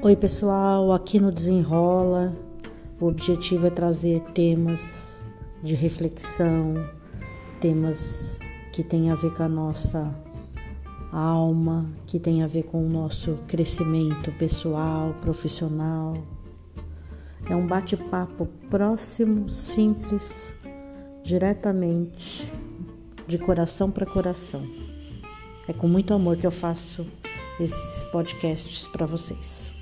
Oi, pessoal, aqui no Desenrola, o objetivo é trazer temas de reflexão, temas que têm a ver com a nossa alma, que tem a ver com o nosso crescimento pessoal, profissional. É um bate-papo próximo, simples, diretamente, de coração para coração. É com muito amor que eu faço esses podcasts para vocês.